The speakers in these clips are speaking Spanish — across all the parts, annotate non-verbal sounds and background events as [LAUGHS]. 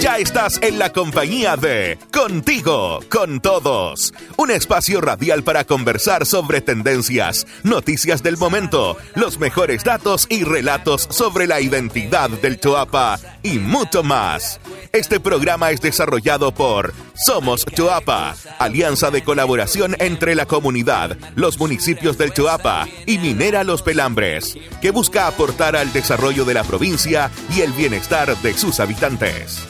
Ya estás en la compañía de Contigo, con todos. Un espacio radial para conversar sobre tendencias, noticias del momento, los mejores datos y relatos sobre la identidad del Choapa y mucho más. Este programa es desarrollado por Somos Choapa, alianza de colaboración entre la comunidad, los municipios del Choapa y Minera Los Pelambres, que busca aportar al desarrollo de la provincia y el bienestar de sus habitantes.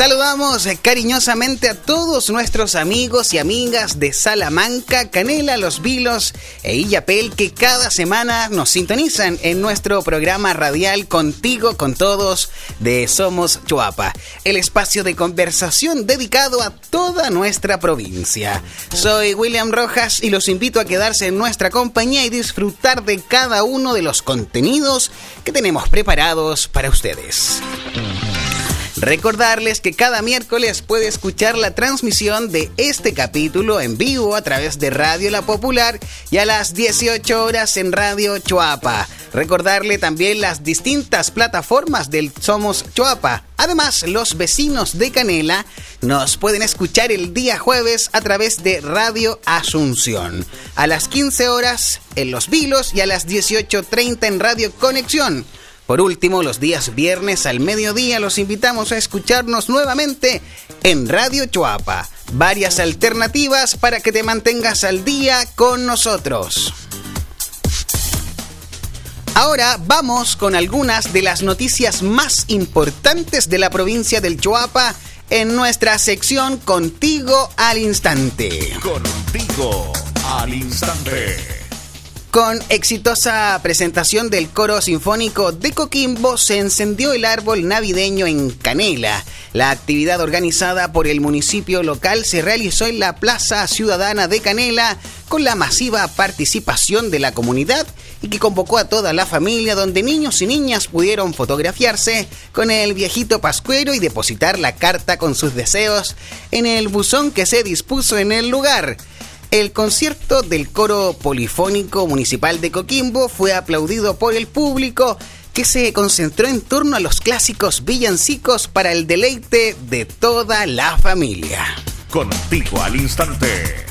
Saludamos cariñosamente a todos nuestros amigos y amigas de Salamanca, Canela, Los Vilos e Illapel que cada semana nos sintonizan en nuestro programa radial Contigo con Todos de Somos Chuapa, el espacio de conversación dedicado a toda nuestra provincia. Soy William Rojas y los invito a quedarse en nuestra compañía y disfrutar de cada uno de los contenidos que tenemos preparados para ustedes. Recordarles que cada miércoles puede escuchar la transmisión de este capítulo en vivo a través de Radio La Popular y a las 18 horas en Radio Choapa. Recordarle también las distintas plataformas del Somos Choapa. Además, los vecinos de Canela nos pueden escuchar el día jueves a través de Radio Asunción. A las 15 horas en Los Vilos y a las 18.30 en Radio Conexión. Por último, los días viernes al mediodía los invitamos a escucharnos nuevamente en Radio Chuapa. Varias alternativas para que te mantengas al día con nosotros. Ahora vamos con algunas de las noticias más importantes de la provincia del Chuapa en nuestra sección Contigo al Instante. Contigo al Instante. Con exitosa presentación del coro sinfónico de Coquimbo se encendió el árbol navideño en Canela. La actividad organizada por el municipio local se realizó en la Plaza Ciudadana de Canela con la masiva participación de la comunidad y que convocó a toda la familia donde niños y niñas pudieron fotografiarse con el viejito pascuero y depositar la carta con sus deseos en el buzón que se dispuso en el lugar. El concierto del coro polifónico municipal de Coquimbo fue aplaudido por el público que se concentró en torno a los clásicos villancicos para el deleite de toda la familia. Contigo al instante.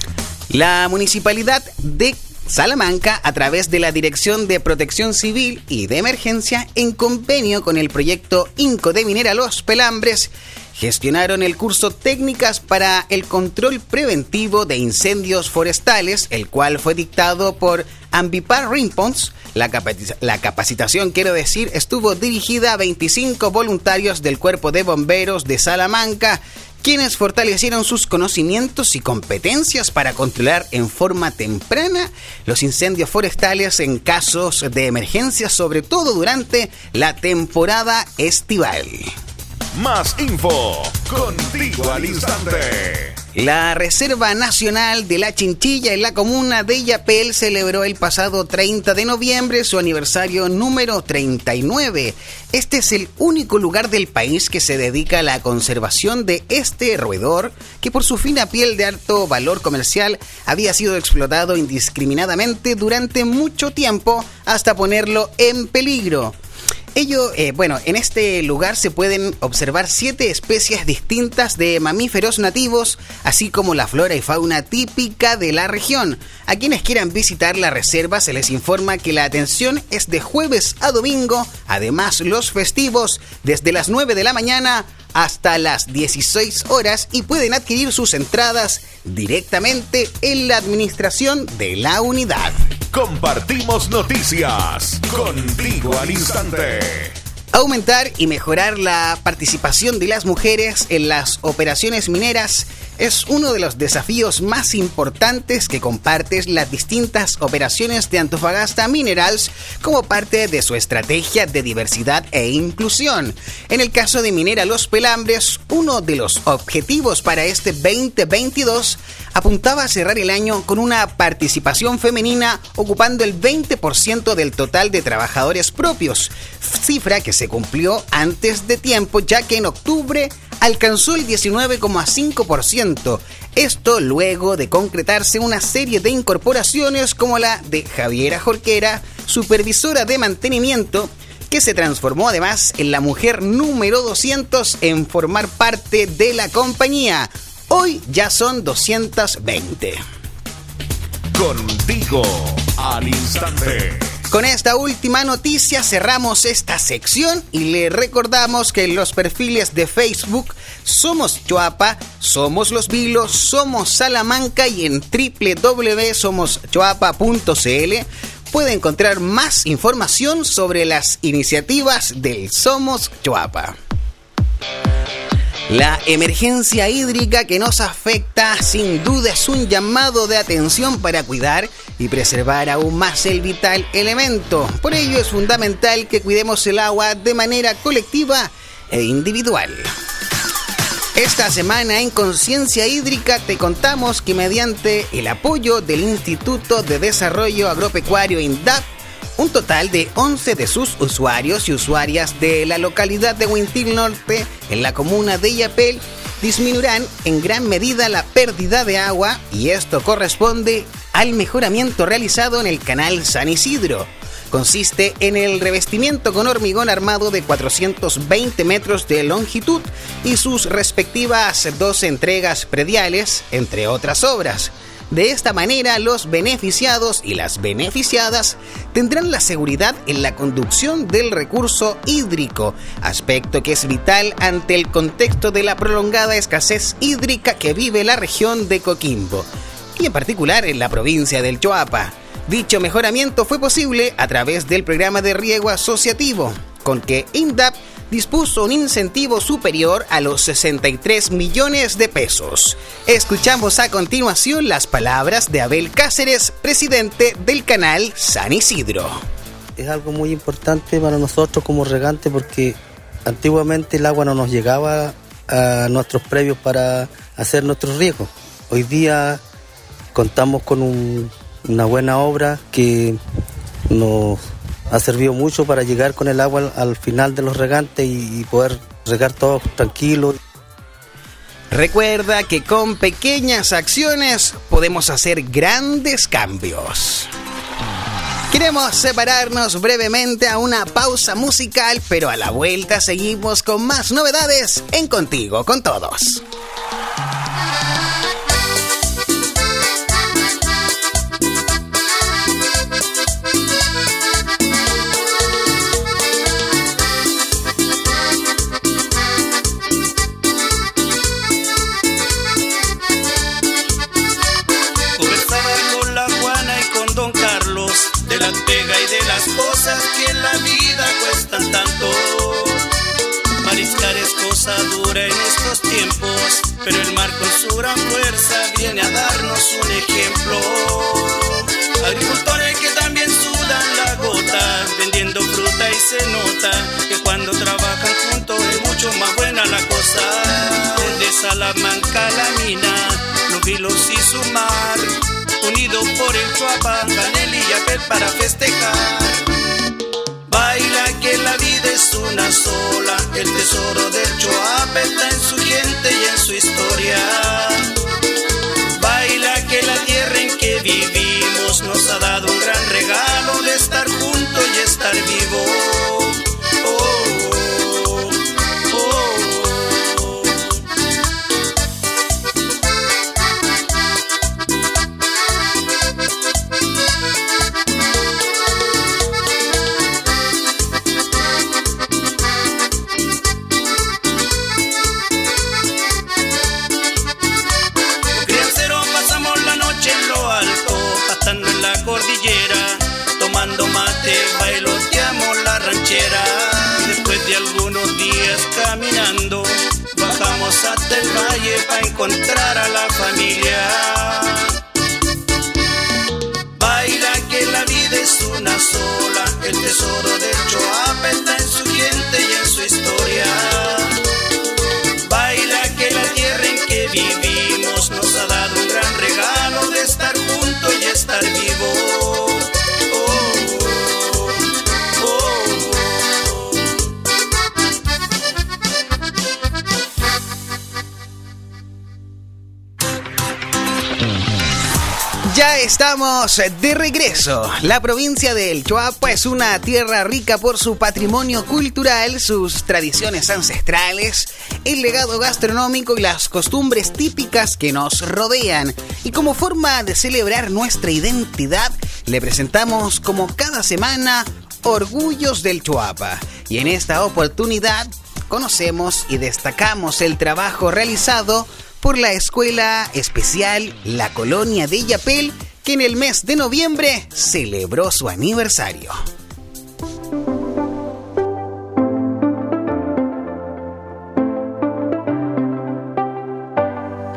La municipalidad de Salamanca, a través de la Dirección de Protección Civil y de Emergencia, en convenio con el proyecto Inco de Minera Los Pelambres, gestionaron el curso Técnicas para el Control Preventivo de Incendios Forestales, el cual fue dictado por Ambipar Rimpons. La, la, capacitación, quiero decir, estuvo dirigida a 25 voluntarios del Cuerpo de Bomberos de Salamanca, quienes fortalecieron sus conocimientos y competencias para controlar en forma temprana los incendios forestales en casos de emergencia, sobre todo durante la temporada estival. Más info contigo al instante. La Reserva Nacional de la Chinchilla en la comuna de Yapel celebró el pasado 30 de noviembre su aniversario número 39. Este es el único lugar del país que se dedica a la conservación de este roedor que por su fina piel de alto valor comercial había sido explotado indiscriminadamente durante mucho tiempo hasta ponerlo en peligro. Ello, eh, bueno, en este lugar se pueden observar siete especies distintas de mamíferos nativos, así como la flora y fauna típica de la región. A quienes quieran visitar la reserva se les informa que la atención es de jueves a domingo, además los festivos desde las 9 de la mañana hasta las 16 horas y pueden adquirir sus entradas directamente en la administración de la unidad. Compartimos noticias contigo al instante. Aumentar y mejorar la participación de las mujeres en las operaciones mineras es uno de los desafíos más importantes que comparten las distintas operaciones de Antofagasta Minerals como parte de su estrategia de diversidad e inclusión. En el caso de Minera Los Pelambres, uno de los objetivos para este 2022 apuntaba a cerrar el año con una participación femenina ocupando el 20% del total de trabajadores propios, cifra que se cumplió antes de tiempo ya que en octubre alcanzó el 19,5%. Esto luego de concretarse una serie de incorporaciones como la de Javiera Jorquera, supervisora de mantenimiento, que se transformó además en la mujer número 200 en formar parte de la compañía. Hoy ya son 220. Contigo al instante. Con esta última noticia cerramos esta sección y le recordamos que en los perfiles de Facebook somos Choapa, somos Los Vilos, somos Salamanca y en www.somoschoapa.cl puede encontrar más información sobre las iniciativas del Somos Choapa. La emergencia hídrica que nos afecta sin duda es un llamado de atención para cuidar y preservar aún más el vital elemento. Por ello es fundamental que cuidemos el agua de manera colectiva e individual. Esta semana en Conciencia Hídrica te contamos que mediante el apoyo del Instituto de Desarrollo Agropecuario INDAP, un total de 11 de sus usuarios y usuarias de la localidad de Huintil Norte, en la comuna de Yapel, disminuirán en gran medida la pérdida de agua y esto corresponde al mejoramiento realizado en el canal San Isidro consiste en el revestimiento con hormigón armado de 420 metros de longitud y sus respectivas dos entregas prediales, entre otras obras. De esta manera, los beneficiados y las beneficiadas tendrán la seguridad en la conducción del recurso hídrico, aspecto que es vital ante el contexto de la prolongada escasez hídrica que vive la región de Coquimbo, y en particular en la provincia del Choapa. Dicho mejoramiento fue posible a través del programa de riego asociativo, con que INDAP dispuso un incentivo superior a los 63 millones de pesos. Escuchamos a continuación las palabras de Abel Cáceres, presidente del canal San Isidro. Es algo muy importante para nosotros como regante porque antiguamente el agua no nos llegaba a nuestros previos para hacer nuestros riegos. Hoy día contamos con un una buena obra que nos ha servido mucho para llegar con el agua al, final de los regantes y, poder regar todos tranquilos. Recuerda que con pequeñas acciones podemos hacer grandes cambios. Queremos separarnos brevemente a una pausa musical, pero a la vuelta seguimos con más novedades en Contigo con Todos. Cosas que en la vida cuestan tanto. Mariscar es cosa dura en estos tiempos, pero el mar con su gran fuerza viene a darnos un ejemplo. Agricultores que también sudan la gota, vendiendo fruta y se nota que cuando trabajan juntos es mucho más buena la cosa. Desde Salamanca la mina, los vilos y su mar, unidos por el Chuapa, Canel y Yapel para festejar. Baila que la vida es una sola, el tesoro del Choapa está en su gente y en su historia. Baila que la tierra en que vivimos nos ha dado un gran regalo de estar juntos y estar vivos. Encontrar a la familia. Baila que la vida es una sola, el tesoro de Choapa está en su gente y en su historia. Baila que la tierra en que vivimos nos ha dado un gran regalo de estar juntos y estar vivos. Ya estamos de regreso. La provincia del Choapa es una tierra rica por su patrimonio cultural, sus tradiciones ancestrales, el legado gastronómico y las costumbres típicas que nos rodean. Y como forma de celebrar nuestra identidad, le presentamos como cada semana Orgullos del Choapa. Y en esta oportunidad conocemos y destacamos el trabajo realizado por la Escuela Especial La Colonia de Yapel, que en el mes de noviembre celebró su aniversario.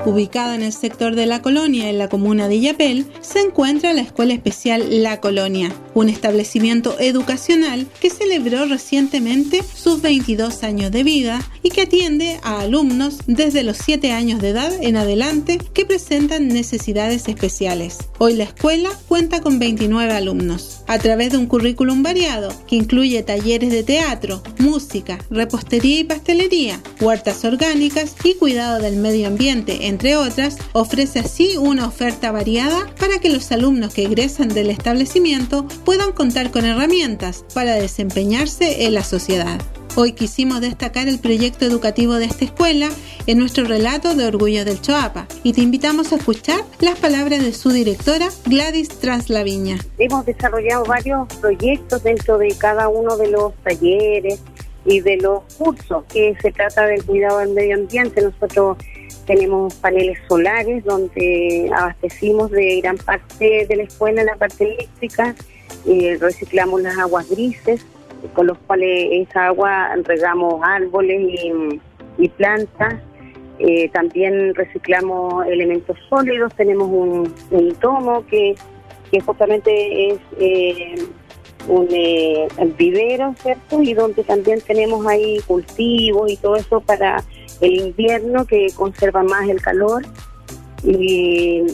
Ubicada en el sector de La Colonia, en la comuna de Yapel, se encuentra la Escuela Especial La Colonia, un establecimiento educacional que celebró recientemente sus 22 años de vida y que atiende a alumnos desde los 7 años de edad en adelante que presentan necesidades especiales. Hoy la escuela cuenta con 29 alumnos. A través de un currículum variado que incluye talleres de teatro, música, repostería y pastelería, huertas orgánicas y cuidado del medio ambiente, entre otras, ofrece así una oferta variada para que los alumnos que egresan del establecimiento puedan contar con herramientas para desempeñarse en la sociedad. Hoy quisimos destacar el proyecto educativo de esta escuela en nuestro relato de Orgullo del Choapa y te invitamos a escuchar las palabras de su directora Gladys Traslaviña. Hemos desarrollado varios proyectos dentro de cada uno de los talleres y de los cursos que se trata del cuidado del medio ambiente. Nosotros tenemos paneles solares donde abastecimos de gran parte de la escuela la parte eléctrica, eh, reciclamos las aguas grises, con los cuales esa agua regamos árboles y, plantas. Eh, también reciclamos elementos sólidos, tenemos un, tomo que, que justamente es eh, un vivero, ¿cierto? Y donde también tenemos ahí cultivos y todo eso para el invierno que conserva más el calor. Y,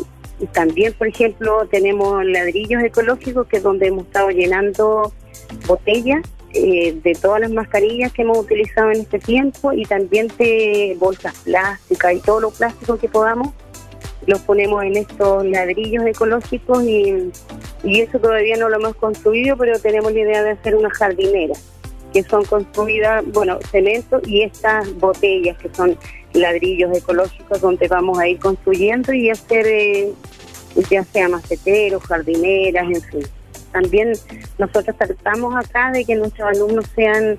también, por ejemplo, tenemos ladrillos ecológicos que es donde hemos estado llenando botellas eh, de todas las mascarillas que hemos utilizado en este tiempo y también de bolsas plásticas y todo lo plástico que podamos los ponemos en estos ladrillos ecológicos y, y eso todavía no lo hemos construido, pero tenemos la idea de hacer una jardinera que son construidas, bueno, cemento y estas botellas que son ladrillos ecológicos donde vamos a ir construyendo y hacer eh, ya sea maceteros, jardineras, en fin. También nosotros tratamos acá de que nuestros alumnos sean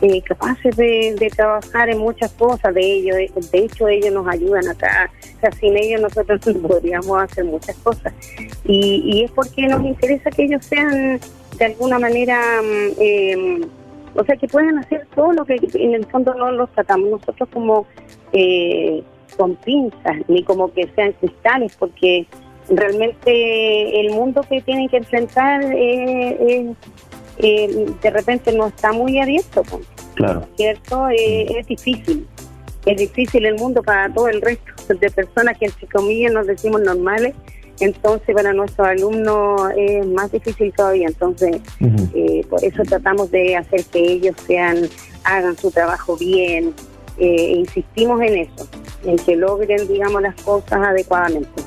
eh, capaces de, trabajar en muchas cosas de ellos. De, hecho, ellos nos ayudan acá. O sea, sin ellos nosotros [LAUGHS] no podríamos hacer muchas cosas. Y, y es porque nos interesa que ellos sean de alguna manera... Mm, eh, o sea, que pueden hacer todo lo que en el fondo no los tratamos nosotros como eh, con pinzas, ni como que sean cristales, porque realmente el mundo que tienen que enfrentar eh, eh, de repente no está muy abierto. Claro. ¿Cierto? es difícil. Es difícil el mundo para todo el resto de personas que, entre comillas, nos decimos normales entonces para nuestros alumnos es más difícil todavía, entonces eh, por eso tratamos de hacer que ellos sean, hagan su trabajo bien, eh, e insistimos en eso, en que logren, digamos, las cosas adecuadamente.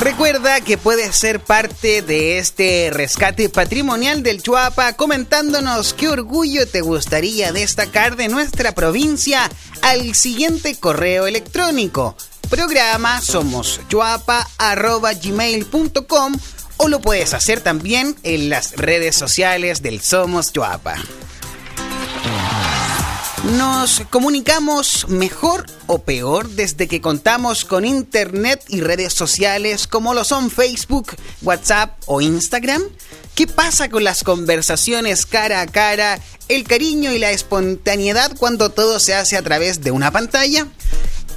Recuerda que puedes ser parte de este rescate patrimonial del Chuapa comentándonos qué orgullo te gustaría destacar de nuestra provincia al siguiente correo electrónico programa somoschuapa.gmail.com o lo puedes hacer también en las redes sociales del Somos Chuapa. Nos comunicamos mejor o peor desde que contamos con internet y redes sociales como lo son Facebook, WhatsApp o Instagram. ¿Qué pasa con las conversaciones cara a cara, el cariño y la espontaneidad cuando todo se hace a través de una pantalla?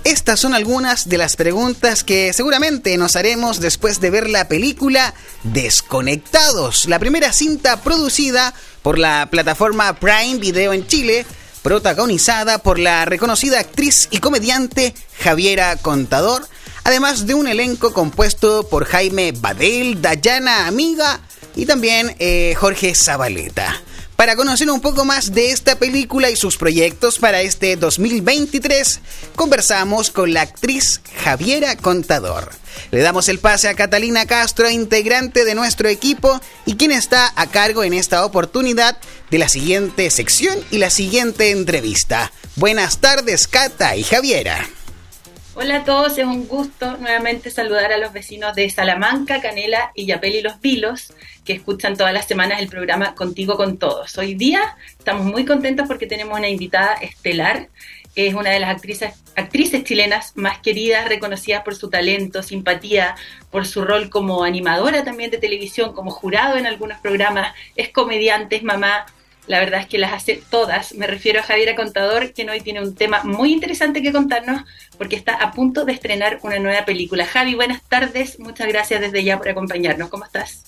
Estas son algunas de las preguntas que seguramente nos haremos después de ver la película Desconectados, la primera cinta producida por la plataforma Prime Video en Chile protagonizada por la reconocida actriz y comediante Javiera Contador, además de un elenco compuesto por Jaime Badel, Dayana Amiga y también eh, Jorge Zabaleta. Para conocer un poco más de esta película y sus proyectos para este 2023, conversamos con la actriz Javiera Contador. Le damos el pase a Catalina Castro, integrante de nuestro equipo y quien está a cargo en esta oportunidad de la siguiente sección y la siguiente entrevista. Buenas tardes, Cata y Javiera. Hola a todos, es un gusto nuevamente saludar a los vecinos de Salamanca, Canela y Yapel y Los Vilos, que escuchan todas las semanas el programa Contigo con Todos. Hoy día estamos muy contentos porque tenemos una invitada estelar, es una de las actrices, actrices chilenas más queridas, reconocidas por su talento, simpatía, por su rol como animadora también de televisión, como jurado en algunos programas, es comediante, es mamá, la verdad es que las hace todas. Me refiero a Javiera Contador, quien hoy tiene un tema muy interesante que contarnos porque está a punto de estrenar una nueva película. Javi, buenas tardes. Muchas gracias desde ya por acompañarnos. ¿Cómo estás?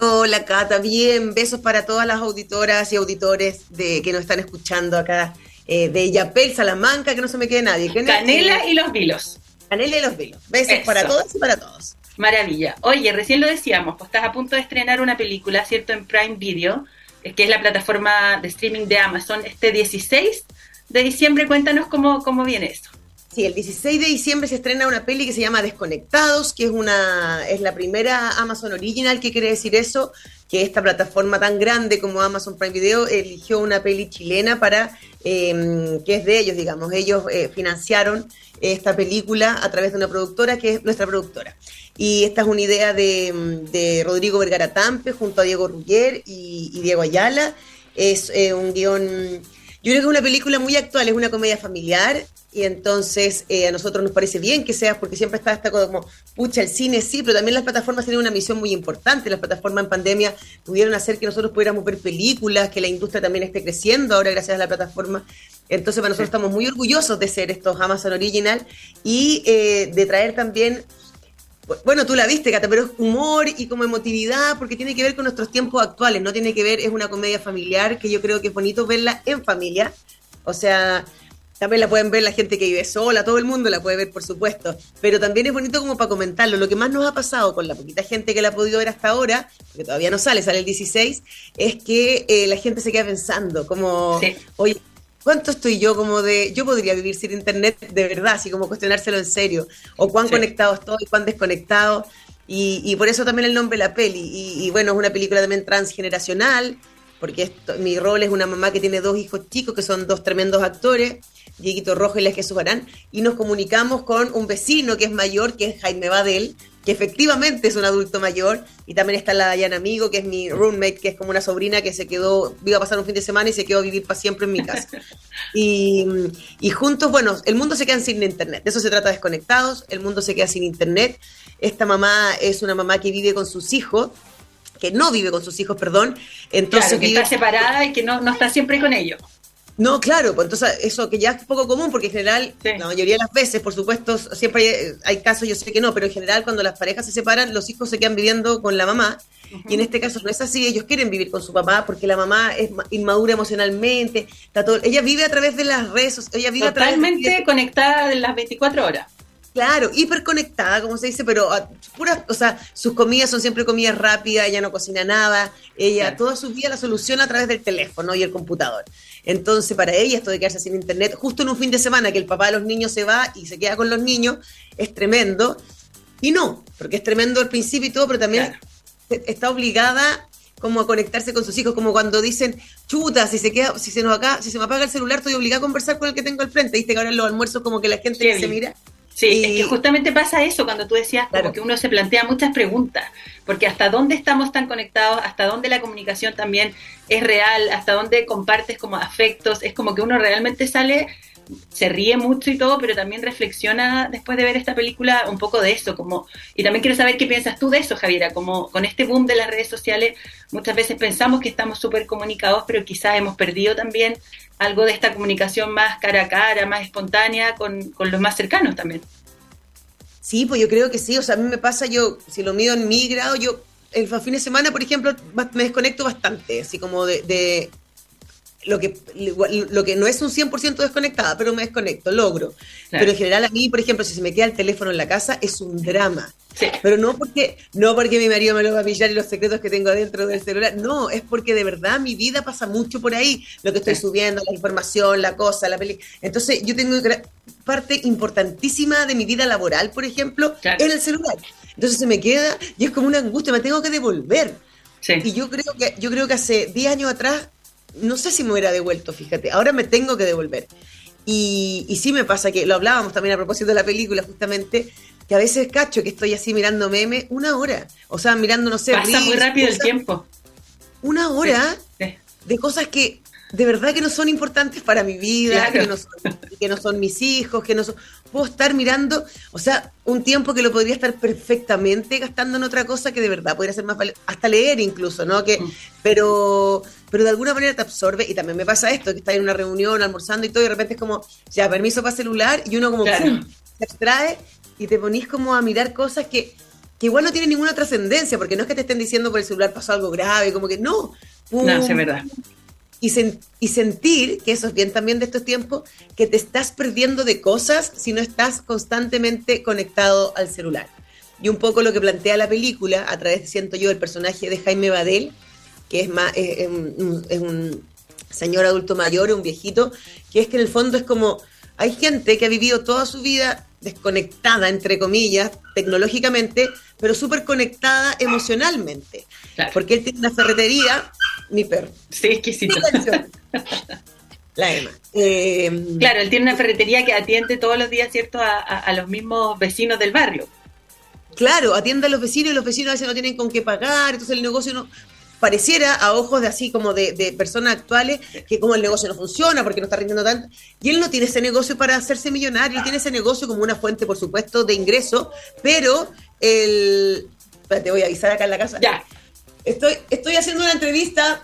Hola, Cata. Bien. Besos para todas las auditoras y auditores de, que nos están escuchando acá eh, de Yapel, Salamanca, que no se me quede nadie. Canela y los vilos. Canela y los vilos. Besos para todas y para todos. Maravilla. Oye, recién lo decíamos, pues estás a punto de estrenar una película, ¿cierto? En Prime Video que es la plataforma de streaming de Amazon, este 16 de diciembre. Cuéntanos cómo, cómo viene eso. Sí, el 16 de diciembre se estrena una peli que se llama Desconectados, que es una es la primera Amazon Original, ¿qué quiere decir eso? Que esta plataforma tan grande como Amazon Prime Video eligió una peli chilena para em, que es de ellos, digamos. Ellos eh, financiaron esta película a través de una productora que es nuestra productora. Y esta es una idea de, Rodrigo Vergara Tampe junto a Diego Ruggier y, Diego Ayala. Es eh, un guion, yo creo que es una película muy actual, es una comedia familiar y entonces eh, a nosotros nos parece bien que sea, porque siempre está esta como, pucha, el cine sí, pero también las plataformas tienen una misión muy importante. Las plataformas en pandemia pudieron hacer que nosotros pudiéramos ver películas, que la industria también esté creciendo ahora gracias a la plataforma. Entonces, para nosotros estamos muy orgullosos de ser estos Amazon Original y eh, de traer también bueno, tú la viste, Cata, pero es humor y como emotividad, porque tiene que ver con nuestros tiempos actuales, no tiene que ver, es una comedia familiar que yo creo que es bonito verla en familia. O sea, también la pueden ver la gente que vive sola, todo el mundo la puede ver, por supuesto. Pero también es bonito como para comentarlo. Lo que más nos ha pasado con la poquita gente que la ha podido ver hasta ahora, porque todavía no sale, sale el 16, es que eh, la gente se queda pensando, como, oye, ¿Cuánto estoy yo como de, yo podría vivir sin internet de verdad, así como cuestionárselo en serio? O cuán conectado estoy, cuán desconectado. Y, por eso también el nombre de la peli. Y, bueno, es una película también transgeneracional, porque mi rol es una mamá que tiene dos hijos chicos, que son dos tremendos actores, Dieguito Rojo y La Jesús Barán, y nos comunicamos con un vecino que es mayor, que es Jaime Badel, que efectivamente es un adulto mayor, y también está la Dayana Amigo, que es mi roommate, que es como una sobrina que se quedó, iba a pasar un fin de semana y se quedó a vivir para siempre en mi casa. [LAUGHS] y, juntos, bueno, el mundo se queda sin internet, de eso se trata desconectados, el mundo se queda sin internet. Esta mamá es una mamá que vive con sus hijos, que no vive con sus hijos, perdón. Entonces que está separada y que no, no está siempre con ellos. No, claro, pues entonces eso que ya es poco común, porque en general, la mayoría de las veces, por supuesto, siempre hay, casos, yo sé que no, pero en general cuando las parejas se separan, los hijos se quedan viviendo con la mamá, y en este caso no es así, ellos quieren vivir con su papá, porque la mamá es inmadura emocionalmente, está todo, ella vive a través de las redes, ella vive Totalmente a través conectada en las 24 horas. Claro, hiperconectada, como se dice, pero ah, pura, o sea, sus comidas son siempre comidas rápidas, ella no cocina nada, ella toda su vida la soluciona a través del teléfono y el computador. Entonces, para ella esto de quedarse sin internet, justo en un fin de semana que el papá de los niños se va y se queda con los niños, es tremendo. Y no, porque es tremendo al principio y todo, pero también está obligada como a conectarse con sus hijos, como cuando dicen, chuta, si se queda, si se nos acá, si se me apaga el celular, estoy obligada a conversar con el que tengo al frente. Viste que ahora en los almuerzos como que la gente se mira Sí, es que justamente pasa eso cuando tú decías como que uno se plantea muchas preguntas, porque hasta dónde estamos tan conectados, hasta dónde la comunicación también es real, hasta dónde compartes como afectos, es como que uno realmente sale, se ríe mucho y todo, pero también reflexiona después de ver esta película un poco de eso, como y también quiero saber qué piensas tú de eso, Javiera, como con este boom de las redes sociales, muchas veces pensamos que estamos súper comunicados, pero quizás hemos perdido también algo de esta comunicación más cara a cara, más espontánea con, los más cercanos también. Sí, pues yo creo que sí, o sea, a mí me pasa, yo, si lo mido en mi grado, yo el fin de semana, por ejemplo, me desconecto bastante, así como de, lo que, lo que no es un 100% desconectada, pero me desconecto, logro. Pero en general a mí, por ejemplo, si se me queda el teléfono en la casa, es un drama. Pero no porque, no porque mi marido me lo va a pillar y los secretos que tengo dentro del celular. No, es porque de verdad mi vida pasa mucho por ahí. Lo que estoy subiendo, la información, la cosa, la película. Entonces, yo tengo parte importantísima de mi vida laboral, por ejemplo, en el celular. Entonces se me queda y es como una angustia, me tengo que devolver. Y yo creo que, yo creo que hace 10 años atrás, no sé si me hubiera devuelto, fíjate. Ahora me tengo que devolver. Y, y sí me pasa que, lo hablábamos también a propósito de la película, justamente, que a veces cacho que estoy así mirando memes una hora. O sea, mirando, no sé. Pasa muy rápido el tiempo. Una hora de cosas que de verdad que no son importantes para mi vida, que, no son, que no son mis hijos, que no son... Puedo estar mirando, o sea, un tiempo que lo podría estar perfectamente gastando en otra cosa que de verdad podría ser más valioso, hasta leer incluso, ¿no? Que, mm. pero, pero de alguna manera te absorbe, y también me pasa esto, que estás en una reunión almorzando y todo, y de repente es como, ya, permiso para celular, y uno como se extrae y te ponís como a mirar cosas que, que igual no tienen ninguna trascendencia, porque no es que te estén diciendo por el celular pasó algo grave, como que no. no, es verdad y, sentir, que eso es bien también de estos tiempos, que te estás perdiendo de cosas si no estás constantemente conectado al celular. Y un poco lo que plantea la película, a través, siento yo, el personaje de Jaime Badel, que es, más, es, un señor adulto mayor, un viejito, que es que en el fondo es como, hay gente que ha vivido toda su vida desconectada, entre comillas, tecnológicamente, pero súper conectada emocionalmente. Porque él tiene una ferretería, mi perro. Sí, exquisito. La Emma. Em, claro, él tiene una ferretería que atiende todos los días, ¿cierto?, a, los mismos vecinos del barrio. Claro, atiende a los vecinos y los vecinos a veces no tienen con qué pagar, entonces el negocio no, pareciera a ojos de así como de, personas actuales que como el negocio no funciona porque no está rindiendo tanto. Y él no tiene ese negocio para hacerse millonario, él tiene ese negocio como una fuente, por supuesto, de ingreso, pero el... te voy a avisar acá en la casa. Ya. Estoy, estoy haciendo una entrevista.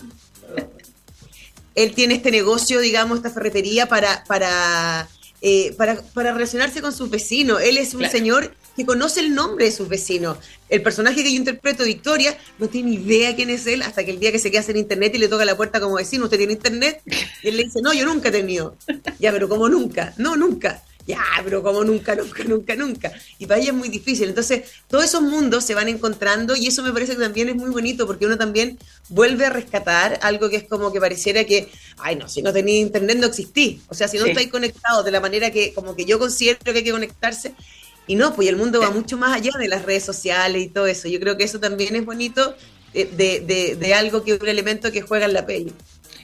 Él tiene este negocio, digamos, esta ferretería para, para, eh, para, para relacionarse con sus vecinos. Él es un señor que conoce el nombre de sus vecinos. El personaje que yo interpreto, Victoria, no tiene idea quién es él hasta que el día que se queda en internet y le toca la puerta como vecino, ¿usted tiene internet? Y él le dice, no, yo nunca he tenido. Ya, pero como nunca? No, nunca. Ya, pero como nunca, nunca, nunca, nunca. Y para ella es muy difícil. Entonces, todos esos mundos se van encontrando y eso me parece que también es muy bonito porque uno también vuelve a rescatar algo que es como que pareciera que, ay, no, si no tenía internet no existí. O sea, si no estáis conectados de la manera que como que yo considero que hay que conectarse, y no, pues el mundo va mucho más allá de las redes sociales y todo eso. Yo creo que eso también es bonito de, de, de, algo que un elemento que juega en la peli.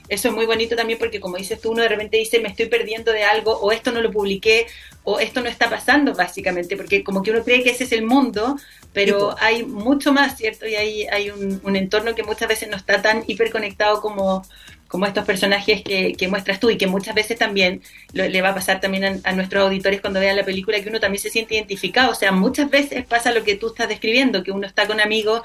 Eso es muy bonito también porque como dices tú, uno de repente dice, me estoy perdiendo de algo, o esto no lo publiqué, o esto no está pasando básicamente, porque como que uno cree que ese es el mundo, pero hay mucho más, ¿cierto? Y hay, hay un, un, entorno que muchas veces no está tan hiperconectado como, como estos personajes que, que, muestras tú y que muchas veces también le va a pasar también a, nuestros auditores cuando vean la película que uno también se siente identificado. O sea, muchas veces pasa lo que tú estás describiendo, que uno está con amigos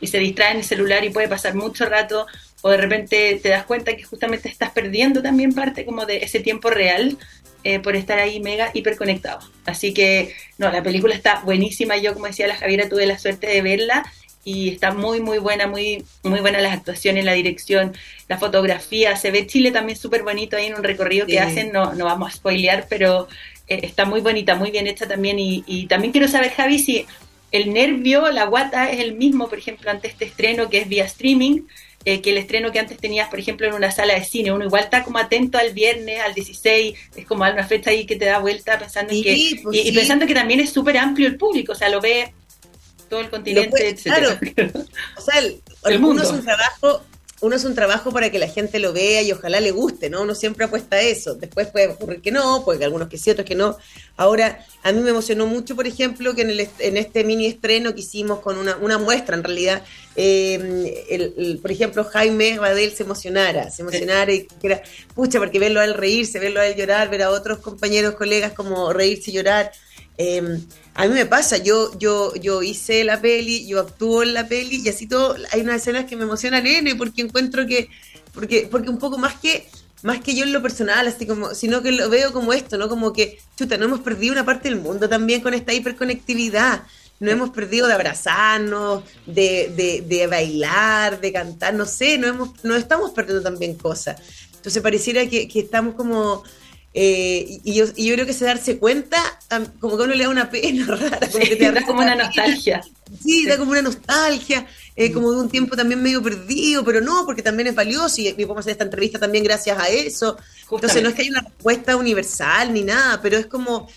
y se distrae en el celular y puede pasar mucho rato o de repente te das cuenta que justamente estás perdiendo también parte como de ese tiempo real eh, por estar ahí mega hiperconectado. Así que, no, la película está buenísima. Yo, como decía la Javiera, tuve la suerte de verla y está muy muy buena, muy muy buena las actuaciones, la dirección, la fotografía, se ve Chile también súper bonito ahí en un recorrido que hacen, no, no vamos a spoilear, pero eh, está muy bonita, muy bien hecha también. Y, y, también quiero saber Javi si el nervio, la guata es el mismo, por ejemplo, ante este estreno que es vía streaming, eh, que el estreno que antes tenías, por ejemplo, en una sala de cine. Uno igual está como atento al viernes, al 16, es como una fecha ahí que te da vuelta pensando que... Pues y, pensando que también es súper amplio el público, o sea, lo ve todo el continente, Claro. [LAUGHS] o sea, el, mundo es un trabajo uno es un trabajo para que la gente lo vea y ojalá le guste, ¿no? Uno siempre apuesta a eso. Después puede ocurrir que no, puede que algunos que sí, otros que no. Ahora, a mí me emocionó mucho, por ejemplo, que en, el, en este mini estreno que hicimos con una, una muestra, en realidad, eh, el, por ejemplo, Jaime Badel se emocionara, se emocionara y que era, pucha, porque verlo a él reírse, verlo a él llorar, ver a otros compañeros, colegas como reírse y llorar. Eh, a mí me pasa, yo, yo, yo hice la peli, yo actúo en la peli y así todo, hay unas escenas que me emocionan N porque encuentro que, porque, porque un poco más que, más que yo en lo personal, así como, sino que lo veo como esto, ¿no? Como que, chuta, no hemos perdido una parte del mundo también con esta hiperconectividad. No hemos perdido de abrazarnos, de, de, de bailar, de cantar, no sé, no, hemos, no estamos perdiendo también cosas. Entonces pareciera que, que estamos como... Eh, y, yo, y yo creo que se darse cuenta como que a uno le da una pena [LAUGHS] rara, como que te da como una nostalgia. Sí, da como una nostalgia, eh, como de un tiempo también medio perdido, pero no, porque también es valioso y, podemos hacer esta entrevista también gracias a eso. Entonces no es que haya una respuesta universal ni nada, pero es como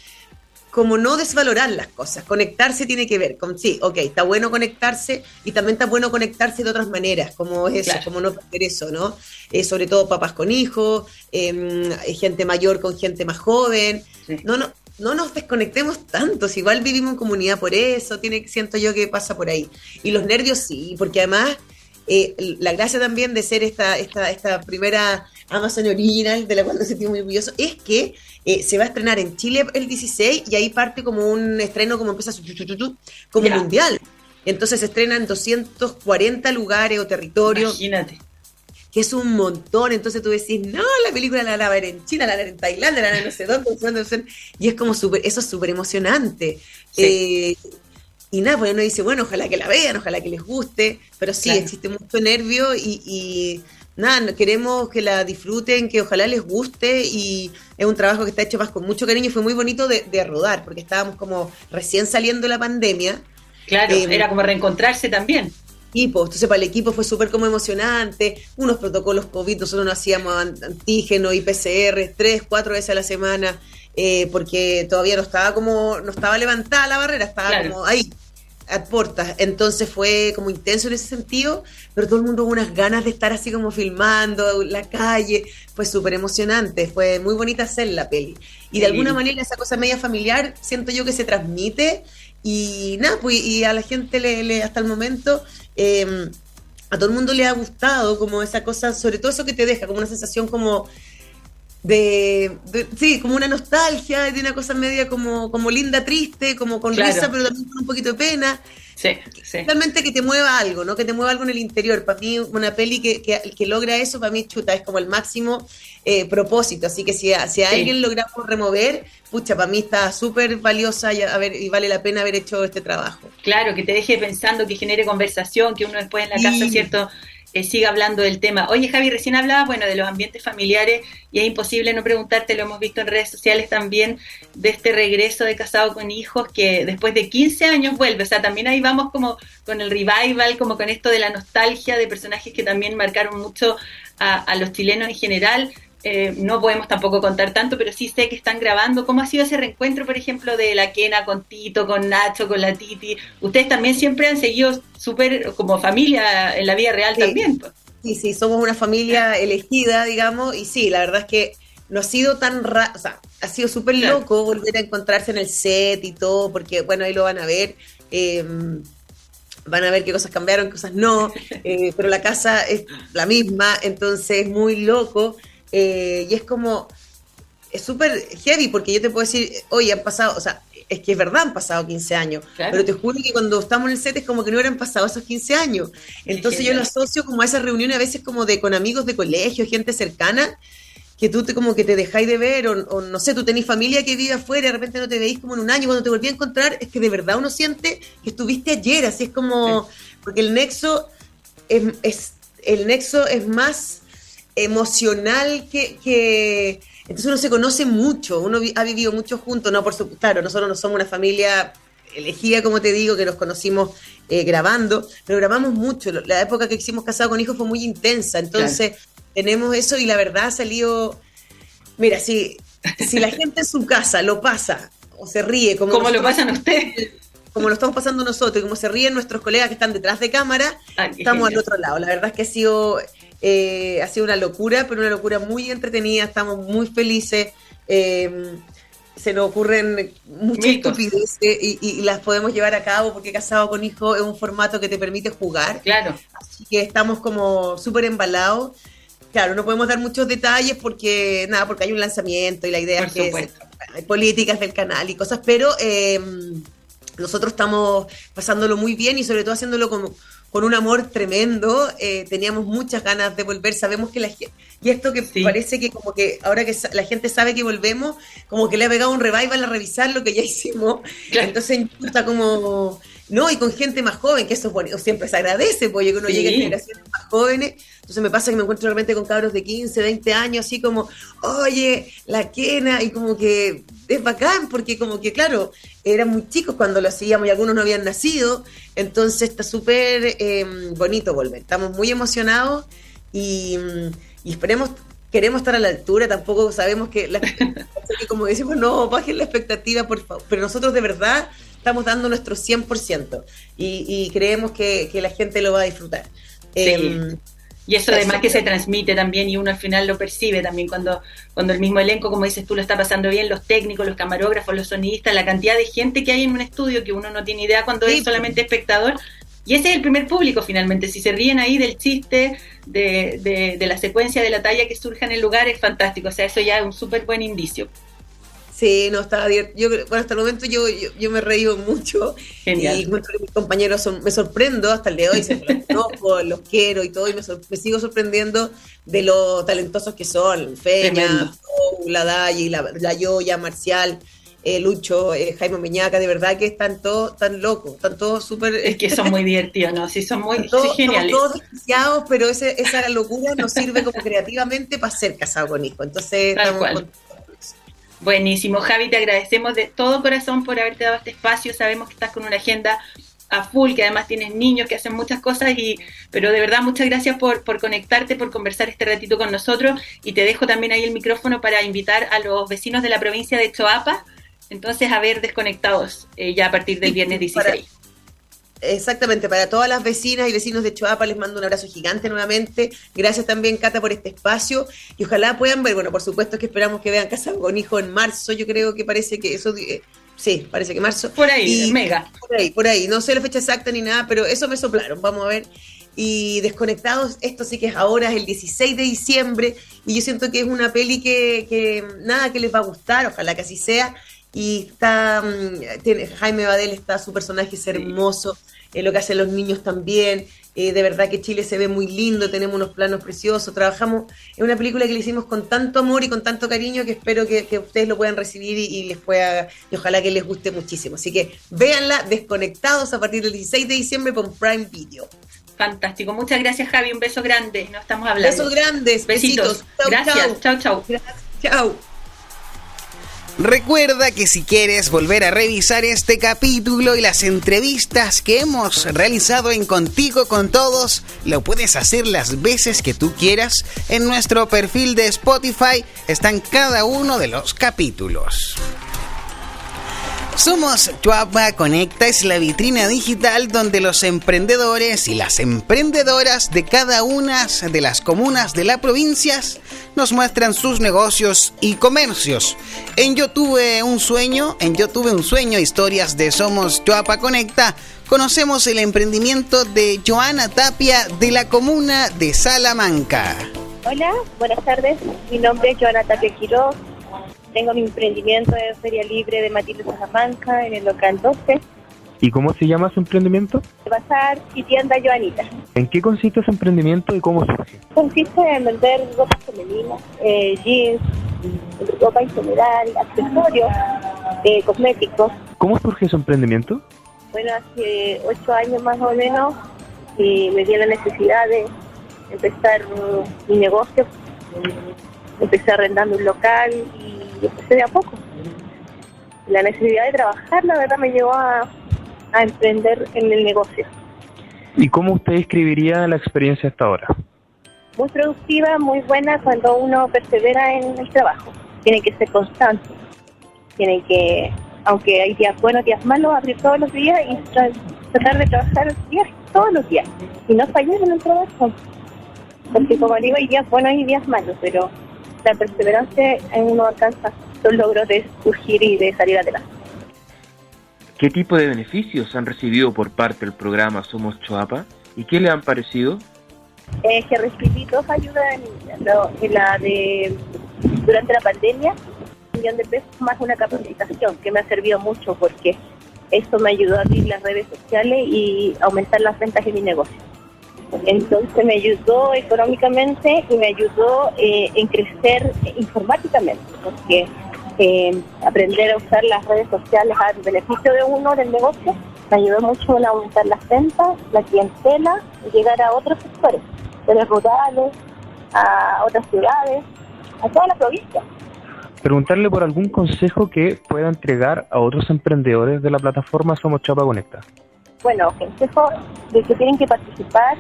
como no desvalorar las cosas. Conectarse tiene que ver con, sí, ok, está bueno conectarse y también está bueno conectarse de otras maneras, como es eso, como no perder eso, ¿no? Eh, sobre todo papás con hijos, em, gente mayor con gente más joven. No, no, no nos desconectemos tanto, si igual vivimos en comunidad por eso, tiene, siento yo que pasa por ahí. Y los nervios sí, porque además eh, la gracia también de ser esta, esta, esta primera Amazon Original, de la cual me sentí muy orgulloso, es que eh, se va a estrenar en Chile el 16 y ahí parte como un estreno como empieza como mundial. Entonces se estrena en 240 lugares o territorios. Imagínate. Que es un montón. Entonces tú decís, no, la película la van a ver en China, la van a ver en Tailandia, la van a ver no sé dónde. Y es como súper, eso es súper emocionante. Eh, y nada, pues uno dice, bueno, ojalá que la vean, ojalá que les guste, pero sí, existe mucho nervio y nada, queremos que la disfruten, que ojalá les guste y es un trabajo que está hecho más con mucho cariño y fue muy bonito de, rodar porque estábamos como recién saliendo de la pandemia. Claro, eh, era como reencontrarse también. Equipo, entonces para el equipo fue súper como emocionante, unos protocolos COVID, nosotros no hacíamos antígeno y PCR tres, cuatro veces a la semana, eh, porque todavía no estaba como, no estaba levantada la barrera, estaba como ahí, Entonces fue como intenso en ese sentido, pero todo el mundo con unas ganas de estar así como filmando la calle. Fue súper emocionante, fue muy bonita hacer la peli. Y de alguna manera esa cosa media familiar siento yo que se transmite y nada, pues y a la gente le, hasta el momento... Em, a todo el mundo le ha gustado como esa cosa, sobre todo eso que te deja, como una sensación como de, sí, como una nostalgia, de una cosa media como, como linda, triste, como con risa, pero también con un poquito de pena. Sí, sí. Realmente que te mueva algo, ¿no? Que te mueva algo en el interior. Para mí, una peli que, que, logra eso, para mí, chuta, es como el máximo eh, propósito. Así que si, si a alguien logramos remover, pucha, para mí está súper valiosa y, a ver, y vale la pena haber hecho este trabajo. Claro, que te deje pensando, que genere conversación, que uno después en la casa, ¿cierto? Eh, siga hablando del tema. Oye, Javi, recién hablaba, bueno, de los ambientes familiares y es imposible no preguntarte, lo hemos visto en redes sociales también, de este regreso de casado con hijos que después de 15 años vuelve. O sea, también ahí vamos como con el revival, como con esto de la nostalgia de personajes que también marcaron mucho a los chilenos en general. Eh, no podemos tampoco contar tanto, pero sí sé que están grabando. ¿Cómo ha sido ese reencuentro, por ejemplo, de la Kena con Tito, con Nacho, con la Titi? Ustedes también siempre han seguido súper como familia en la vida real también. Pues. Sí, sí, somos una familia elegida, digamos, y sí, la verdad es que no ha sido tan raro, o sea, ha sido súper loco volver a encontrarse en el set y todo, porque bueno, ahí lo van a ver. Em, van a ver qué cosas cambiaron, qué cosas no, [LAUGHS] eh, pero la casa es la misma, entonces es muy loco. Eh, y es como, es súper heavy porque yo te puedo decir, oye, han pasado, o sea, es que es verdad, han pasado 15 años, pero te juro que cuando estamos en el set es como que no hubieran pasado esos 15 años. Entonces yo lo asocio como a esas reuniones a veces como de con amigos de colegio, gente cercana, que tú te, como que te dejáis de ver, o, no sé, tú tenés familia que vive afuera y de repente no te veis como en un año, cuando te volví a encontrar, es que de verdad uno siente que estuviste ayer, así es como, porque el nexo es, es, el nexo es más emocional que, Entonces uno se conoce mucho, uno ha vivido mucho juntos, no por su... Claro, nosotros no somos una familia elegida, como te digo, que nos conocimos eh, grabando, pero grabamos mucho. La época que hicimos Casado con Hijos fue muy intensa, entonces tenemos eso y la verdad ha salido... Mira, si, si la gente en su casa lo pasa o se ríe, como... Como lo pasan ustedes como lo estamos pasando nosotros y como se ríen nuestros colegas que están detrás de cámara, ah, estamos al otro lado. La verdad es que ha sido eh, ha sido una locura, pero una locura muy entretenida, estamos muy felices. Eh, se nos ocurren muchas estupideces y, las podemos llevar a cabo porque Casado con Hijo es un formato que te permite jugar. Claro. Así que estamos como súper embalados. Claro, no podemos dar muchos detalles porque, nada, porque hay un lanzamiento y la idea es que hay políticas del canal y cosas, pero eh, nosotros estamos pasándolo muy bien y sobre todo haciéndolo como con un amor tremendo, eh, teníamos muchas ganas de volver, sabemos que la gente, y esto que parece que como que ahora que la gente sabe que volvemos, como que le ha pegado un revival a revisar lo que ya [LAUGHS] hicimos, entonces está como, no, y con gente más joven, que eso es bueno, siempre se agradece, porque uno llegue a generaciones más jóvenes. Entonces me pasa que me encuentro realmente con cabros de 15, 20 años, así como, oye, la quena, y como que es bacán, porque como que, claro, eran muy chicos cuando lo hacíamos y algunos no habían nacido, entonces está súper em, bonito volver. Estamos muy emocionados y, y esperemos queremos estar a la altura, tampoco sabemos que, la, [LAUGHS] como decimos, no, bajen la expectativa, por favor, pero nosotros de verdad estamos dando nuestro 100% y, y creemos que, que, la gente lo va a disfrutar. Em, y eso además que se transmite también y uno al final lo percibe también cuando, cuando el mismo elenco, como dices tú, lo está pasando bien, los técnicos, los camarógrafos, los sonidistas, la cantidad de gente que hay en un estudio que uno no tiene idea cuando es solamente espectador. Y ese es el primer público finalmente. Si se ríen ahí del chiste, de, de, de la secuencia de la talla que surja en el lugar, es fantástico. O sea, eso ya es un súper buen indicio. Sí, no, estaba yo Bueno, hasta el momento yo, yo, me reído mucho. Genial. Y encuentro que mis compañeros son, me sorprendo hasta el día de hoy, los conozco, [LAUGHS] los quiero y todo, y me, me, sigo sorprendiendo de lo talentosos que son. Feña, la Dayi, la, la Yoya, Marcial. Eh, Lucho, eh, Jaime Meñaca, de verdad que están todos tan locos, están todos súper... Es que son muy divertidos, ¿no? Sí, son muy [LAUGHS] todos, geniales. todos desquiciados, pero ese, esa locura nos sirve como creativamente para ser casado con hijo. Entonces, Tal estamos cual. Buenísimo, Javi, te agradecemos de todo corazón por haberte dado este espacio. Sabemos que estás con una agenda a full, que además tienes niños que hacen muchas cosas, y, pero de verdad muchas gracias por, por conectarte, por conversar este ratito con nosotros y te dejo también ahí el micrófono para invitar a los vecinos de la provincia de Choapa, entonces a ver desconectados eh, ya a partir del viernes 16. Exactamente, para todas las vecinas y vecinos de Choapa les mando un abrazo gigante nuevamente. Gracias también, Cata, por este espacio. Y ojalá puedan ver, bueno, por supuesto que esperamos que vean Casa con Hijo en marzo. Yo creo que parece que eso. Eh, sí, parece que marzo. Por ahí, y, mega. Por ahí, por ahí. No sé la fecha exacta ni nada, pero eso me soplaron. Vamos a ver. Y Desconectados, esto sí que es ahora, es el 16 de diciembre. Y yo siento que es una peli que, que nada, que les va a gustar. Ojalá que así sea y está tiene, Jaime Badel está su personaje es hermoso eh, lo que hacen los niños también eh, de verdad que Chile se ve muy lindo tenemos unos planos preciosos trabajamos en una película que le hicimos con tanto amor y con tanto cariño que espero que, que ustedes lo puedan recibir y, y, les pueda y ojalá que les guste muchísimo así que véanla desconectados a partir del 16 de diciembre con Prime Video Fantástico. Muchas gracias, Javi. Un beso grande. No estamos hablando. Besos grandes. Besitos. Besitos. Chau, gracias. Chao, chao. Chao. Recuerda que si quieres volver a revisar este capítulo y las entrevistas que hemos realizado en Contigo con Todos, lo puedes hacer las veces que tú quieras. En nuestro perfil de Spotify están cada uno de los capítulos. Somos Chuapa Conecta, es la vitrina digital donde los emprendedores y las emprendedoras de cada una de las comunas de la provincia nos muestran sus negocios y comercios. En Yo Tuve un Sueño, en Yo Tuve un Sueño, historias de Somos Chuapa Conecta, conocemos el emprendimiento de Joana Tapia de la comuna de Salamanca. Hola, buenas tardes. Mi nombre es Joana Tapia Quiroz. Tengo mi emprendimiento de Feria Libre de Matilde Salamanca en el local 12. ¿Y cómo se llama su emprendimiento? Bazar y tienda Joanita. ¿En qué consiste ese emprendimiento y cómo surge? Consiste en vender ropa femenina, eh, jeans, ropa en general, accesorios, eh, cosméticos. ¿Cómo surge su emprendimiento? Bueno, hace ocho años más o menos y me dio la necesidad de empezar mi negocio. Empecé arrendando un local y empecé de a poco. La necesidad de trabajar, la verdad, me llevó a, a emprender en el negocio. ¿Y cómo usted describiría la experiencia hasta ahora? Muy productiva, muy buena cuando uno persevera en el trabajo. Tiene que ser constante. Tiene que, aunque hay días buenos, días malos, abrir todos los días y tra tratar de trabajar días, todos los días. Y no fallar en el trabajo. Porque como digo, hay días buenos y días malos, pero la perseverancia en uno alcanza los logros de surgir y de salir adelante. ¿Qué tipo de beneficios han recibido por parte del programa Somos Choapa y qué le han parecido? Eh, que recibí dos ayudas en, en la de durante la pandemia, un millón de pesos más una capacitación que me ha servido mucho porque esto me ayudó a abrir las redes sociales y aumentar las ventas de mi negocio. Entonces me ayudó económicamente y me ayudó eh, en crecer informáticamente, porque eh, aprender a usar las redes sociales al beneficio de uno del negocio me ayudó mucho en aumentar las ventas, la clientela y llegar a otros sectores. sectores rurales, a otras ciudades, a toda la provincia. Preguntarle por algún consejo que pueda entregar a otros emprendedores de la plataforma Somos Chapa Conecta. Bueno, consejo de que tienen que participar,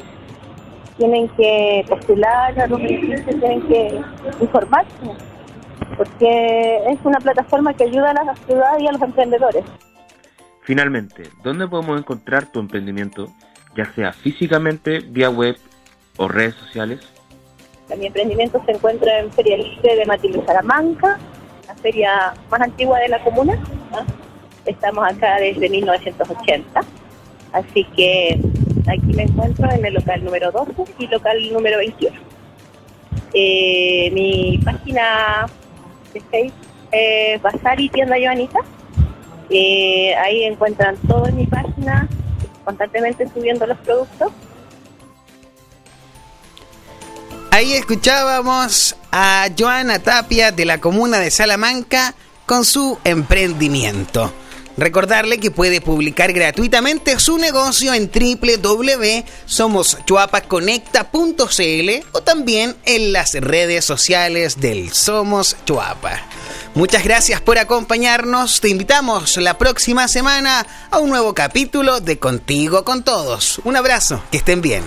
tienen que postular a los beneficios, tienen que informarse, porque es una plataforma que ayuda a la ciudad y a los emprendedores. Finalmente, ¿dónde podemos encontrar tu emprendimiento, ya sea físicamente, vía web o redes sociales? Mi emprendimiento se encuentra en Feria Libre de Matilde Salamanca, la feria más antigua de la comuna. Estamos acá desde 1980, así que aquí me encuentro en el local número 12 y local número 21. Eh, mi página de Facebook es Basari Tienda Joanita. Eh, ahí encuentran todo en mi página, constantemente subiendo los productos. Ahí escuchábamos a Joana Tapia de la comuna de Salamanca con su emprendimiento. Recordarle que puede publicar gratuitamente su negocio en www.somoschuapaconecta.cl o también en las redes sociales del Somos Chuapa. Muchas gracias por acompañarnos. Te invitamos la próxima semana a un nuevo capítulo de Contigo con Todos. Un abrazo, que estén bien.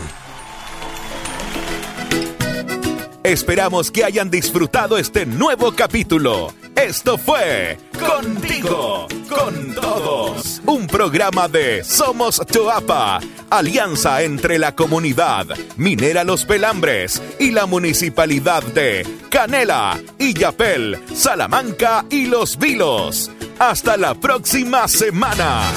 Esperamos que hayan disfrutado este nuevo capítulo. Esto fue Contigo, con todos. Un programa de Somos Choapa, alianza entre la comunidad Minera Los Pelambres y la municipalidad de Canela, Illapel, Salamanca y Los Vilos. Hasta la próxima semana.